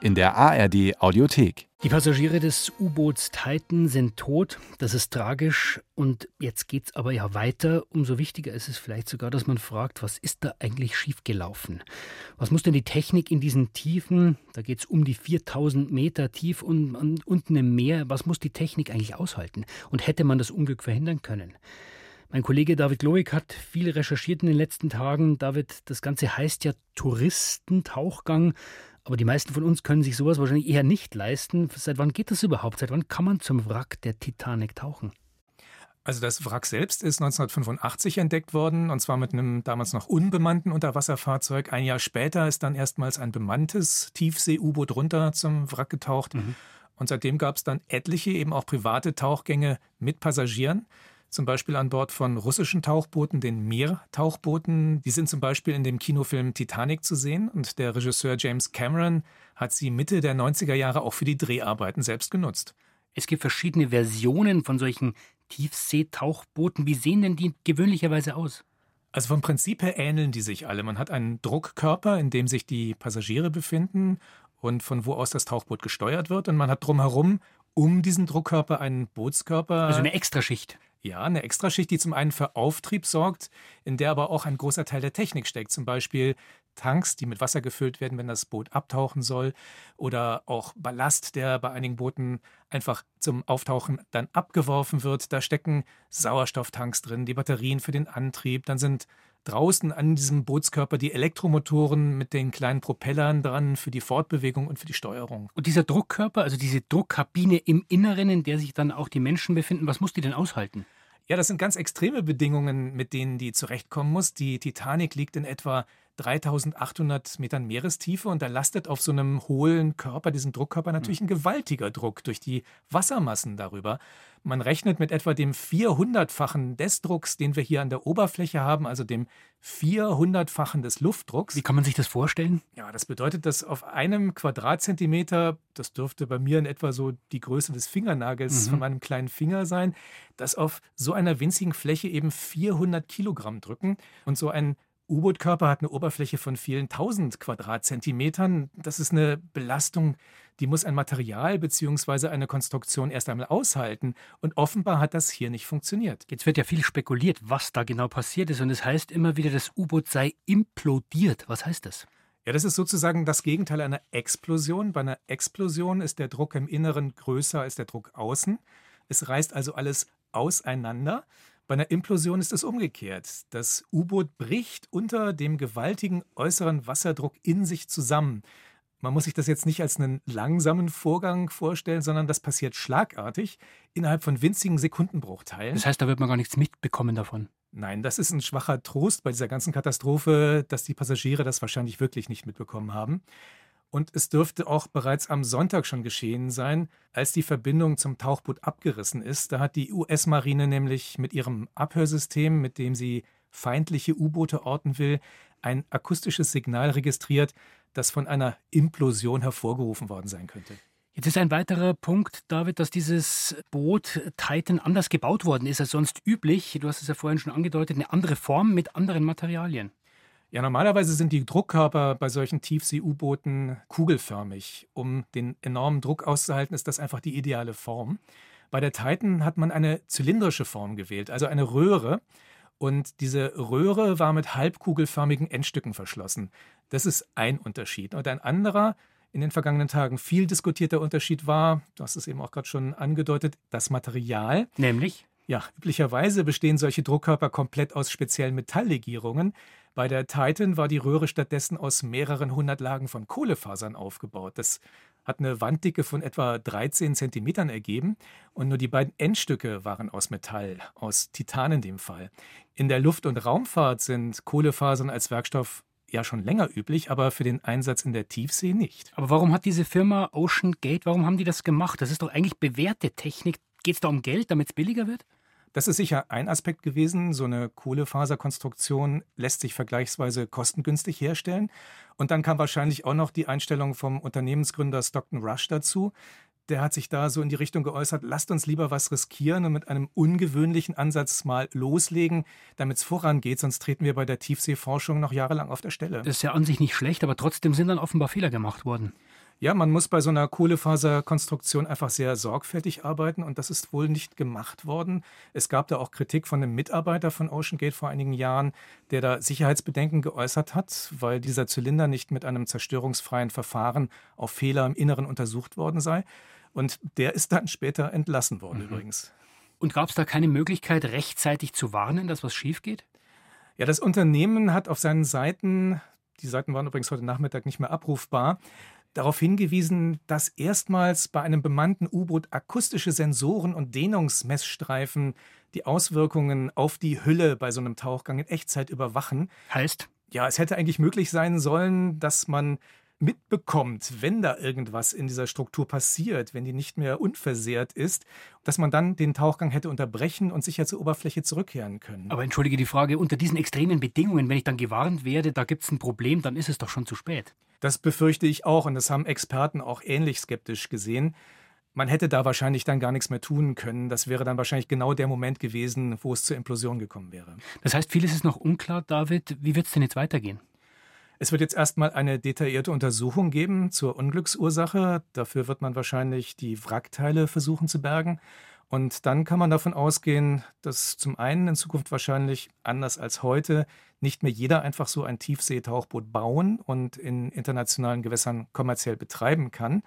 in der ARD Audiothek. Die Passagiere des U-Boots Titan sind tot. Das ist tragisch. Und jetzt geht es aber ja weiter. Umso wichtiger ist es vielleicht sogar, dass man fragt, was ist da eigentlich schiefgelaufen? Was muss denn die Technik in diesen Tiefen, da geht es um die 4000 Meter tief und, und, unten im Meer, was muss die Technik eigentlich aushalten? Und hätte man das Unglück verhindern können? Mein Kollege David Loic hat viel recherchiert in den letzten Tagen. David, das Ganze heißt ja Touristentauchgang. Aber die meisten von uns können sich sowas wahrscheinlich eher nicht leisten. Seit wann geht das überhaupt? Seit wann kann man zum Wrack der Titanic tauchen? Also das Wrack selbst ist 1985 entdeckt worden, und zwar mit einem damals noch unbemannten Unterwasserfahrzeug. Ein Jahr später ist dann erstmals ein bemanntes Tiefsee-U-Boot runter zum Wrack getaucht. Mhm. Und seitdem gab es dann etliche, eben auch private Tauchgänge mit Passagieren zum Beispiel an Bord von russischen Tauchbooten, den Meertauchbooten. Die sind zum Beispiel in dem Kinofilm Titanic zu sehen und der Regisseur James Cameron hat sie Mitte der 90er Jahre auch für die Dreharbeiten selbst genutzt. Es gibt verschiedene Versionen von solchen Tiefseetauchbooten. Wie sehen denn die gewöhnlicherweise aus? Also vom Prinzip her ähneln die sich alle. Man hat einen Druckkörper, in dem sich die Passagiere befinden und von wo aus das Tauchboot gesteuert wird. Und man hat drumherum um diesen Druckkörper einen Bootskörper. Also eine Extraschicht. Ja, eine Extraschicht, die zum einen für Auftrieb sorgt, in der aber auch ein großer Teil der Technik steckt. Zum Beispiel Tanks, die mit Wasser gefüllt werden, wenn das Boot abtauchen soll. Oder auch Ballast, der bei einigen Booten einfach zum Auftauchen dann abgeworfen wird. Da stecken Sauerstofftanks drin, die Batterien für den Antrieb. Dann sind draußen an diesem Bootskörper die Elektromotoren mit den kleinen Propellern dran für die Fortbewegung und für die Steuerung. Und dieser Druckkörper, also diese Druckkabine im Inneren, in der sich dann auch die Menschen befinden, was muss die denn aushalten? Ja, das sind ganz extreme Bedingungen, mit denen die zurechtkommen muss. Die Titanic liegt in etwa 3800 Metern Meerestiefe und da lastet auf so einem hohlen Körper, diesem Druckkörper, natürlich ein gewaltiger Druck durch die Wassermassen darüber. Man rechnet mit etwa dem 400-fachen des Drucks, den wir hier an der Oberfläche haben, also dem 400-fachen des Luftdrucks. Wie kann man sich das vorstellen? Ja, das bedeutet, dass auf einem Quadratzentimeter, das dürfte bei mir in etwa so die Größe des Fingernagels mhm. von meinem kleinen Finger sein, dass auf so einer winzigen Fläche eben 400 Kilogramm drücken und so ein U-Boot-Körper hat eine Oberfläche von vielen tausend Quadratzentimetern. Das ist eine Belastung, die muss ein Material bzw. eine Konstruktion erst einmal aushalten. Und offenbar hat das hier nicht funktioniert. Jetzt wird ja viel spekuliert, was da genau passiert ist. Und es heißt immer wieder, das U-Boot sei implodiert. Was heißt das? Ja, das ist sozusagen das Gegenteil einer Explosion. Bei einer Explosion ist der Druck im Inneren größer als der Druck außen. Es reißt also alles auseinander. Bei einer Implosion ist es umgekehrt. Das U-Boot bricht unter dem gewaltigen äußeren Wasserdruck in sich zusammen. Man muss sich das jetzt nicht als einen langsamen Vorgang vorstellen, sondern das passiert schlagartig innerhalb von winzigen Sekundenbruchteilen. Das heißt, da wird man gar nichts mitbekommen davon. Nein, das ist ein schwacher Trost bei dieser ganzen Katastrophe, dass die Passagiere das wahrscheinlich wirklich nicht mitbekommen haben. Und es dürfte auch bereits am Sonntag schon geschehen sein, als die Verbindung zum Tauchboot abgerissen ist. Da hat die US-Marine nämlich mit ihrem Abhörsystem, mit dem sie feindliche U-Boote orten will, ein akustisches Signal registriert, das von einer Implosion hervorgerufen worden sein könnte. Jetzt ist ein weiterer Punkt, David, dass dieses Boot Titan anders gebaut worden ist als sonst üblich. Du hast es ja vorhin schon angedeutet, eine andere Form mit anderen Materialien. Ja, normalerweise sind die Druckkörper bei solchen Tiefsee-U-Booten kugelförmig. Um den enormen Druck auszuhalten, ist das einfach die ideale Form. Bei der Titan hat man eine zylindrische Form gewählt, also eine Röhre. Und diese Röhre war mit halbkugelförmigen Endstücken verschlossen. Das ist ein Unterschied. Und ein anderer, in den vergangenen Tagen viel diskutierter Unterschied war, du hast es eben auch gerade schon angedeutet, das Material. Nämlich? Ja, üblicherweise bestehen solche Druckkörper komplett aus speziellen Metalllegierungen. Bei der Titan war die Röhre stattdessen aus mehreren hundert Lagen von Kohlefasern aufgebaut. Das hat eine Wanddicke von etwa 13 Zentimetern ergeben und nur die beiden Endstücke waren aus Metall, aus Titan in dem Fall. In der Luft- und Raumfahrt sind Kohlefasern als Werkstoff ja schon länger üblich, aber für den Einsatz in der Tiefsee nicht. Aber warum hat diese Firma Ocean Gate, warum haben die das gemacht? Das ist doch eigentlich bewährte Technik. Geht es da um Geld, damit es billiger wird? Das ist sicher ein Aspekt gewesen. So eine Kohlefaserkonstruktion lässt sich vergleichsweise kostengünstig herstellen. Und dann kam wahrscheinlich auch noch die Einstellung vom Unternehmensgründer Stockton Rush dazu. der hat sich da so in die Richtung geäußert, lasst uns lieber was riskieren und mit einem ungewöhnlichen Ansatz mal loslegen, damit es vorangeht, sonst treten wir bei der Tiefseeforschung noch jahrelang auf der Stelle. Das ist ja an sich nicht schlecht, aber trotzdem sind dann offenbar Fehler gemacht worden. Ja, man muss bei so einer Kohlefaserkonstruktion einfach sehr sorgfältig arbeiten und das ist wohl nicht gemacht worden. Es gab da auch Kritik von einem Mitarbeiter von OceanGate vor einigen Jahren, der da Sicherheitsbedenken geäußert hat, weil dieser Zylinder nicht mit einem zerstörungsfreien Verfahren auf Fehler im Inneren untersucht worden sei. Und der ist dann später entlassen worden mhm. übrigens. Und gab es da keine Möglichkeit, rechtzeitig zu warnen, dass was schief geht? Ja, das Unternehmen hat auf seinen Seiten, die Seiten waren übrigens heute Nachmittag nicht mehr abrufbar, darauf hingewiesen, dass erstmals bei einem bemannten U-Boot akustische Sensoren und Dehnungsmessstreifen die Auswirkungen auf die Hülle bei so einem Tauchgang in Echtzeit überwachen. Heißt? Ja, es hätte eigentlich möglich sein sollen, dass man mitbekommt, wenn da irgendwas in dieser Struktur passiert, wenn die nicht mehr unversehrt ist, dass man dann den Tauchgang hätte unterbrechen und sicher zur Oberfläche zurückkehren können. Aber entschuldige die Frage, unter diesen extremen Bedingungen, wenn ich dann gewarnt werde, da gibt es ein Problem, dann ist es doch schon zu spät. Das befürchte ich auch und das haben Experten auch ähnlich skeptisch gesehen. Man hätte da wahrscheinlich dann gar nichts mehr tun können. Das wäre dann wahrscheinlich genau der Moment gewesen, wo es zur Implosion gekommen wäre. Das heißt, vieles ist noch unklar, David. Wie wird es denn jetzt weitergehen? Es wird jetzt erstmal eine detaillierte Untersuchung geben zur Unglücksursache. Dafür wird man wahrscheinlich die Wrackteile versuchen zu bergen. Und dann kann man davon ausgehen, dass zum einen in Zukunft wahrscheinlich anders als heute nicht mehr jeder einfach so ein Tiefseetauchboot bauen und in internationalen Gewässern kommerziell betreiben kann.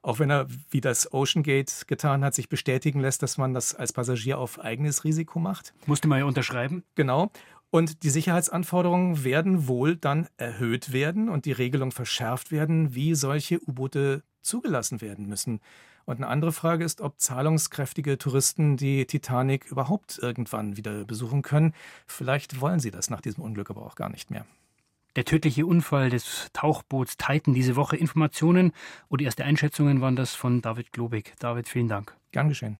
Auch wenn er, wie das Ocean Gate getan hat, sich bestätigen lässt, dass man das als Passagier auf eigenes Risiko macht. Musste man ja unterschreiben. Genau. Und die Sicherheitsanforderungen werden wohl dann erhöht werden und die Regelung verschärft werden, wie solche U-Boote zugelassen werden müssen. Und eine andere Frage ist, ob zahlungskräftige Touristen die Titanic überhaupt irgendwann wieder besuchen können. Vielleicht wollen sie das nach diesem Unglück aber auch gar nicht mehr. Der tödliche Unfall des Tauchboots Titan diese Woche. Informationen oder erste Einschätzungen waren das von David Globig. David, vielen Dank. Gern geschehen.